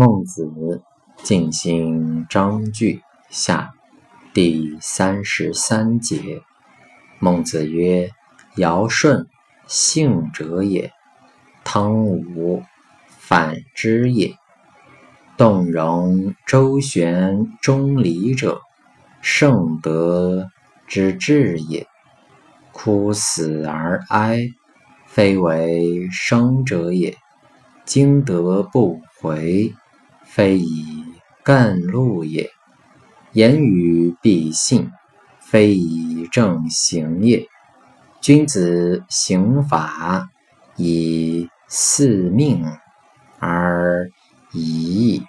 孟子进行章句下第三十三节。孟子曰：“尧舜，信者也；汤武，反之也。动容周旋中礼者，圣德之至也。哭死而哀，非为生者也。今德不回。”非以干路也，言语必信，非以正行也。君子行法以四命而已矣。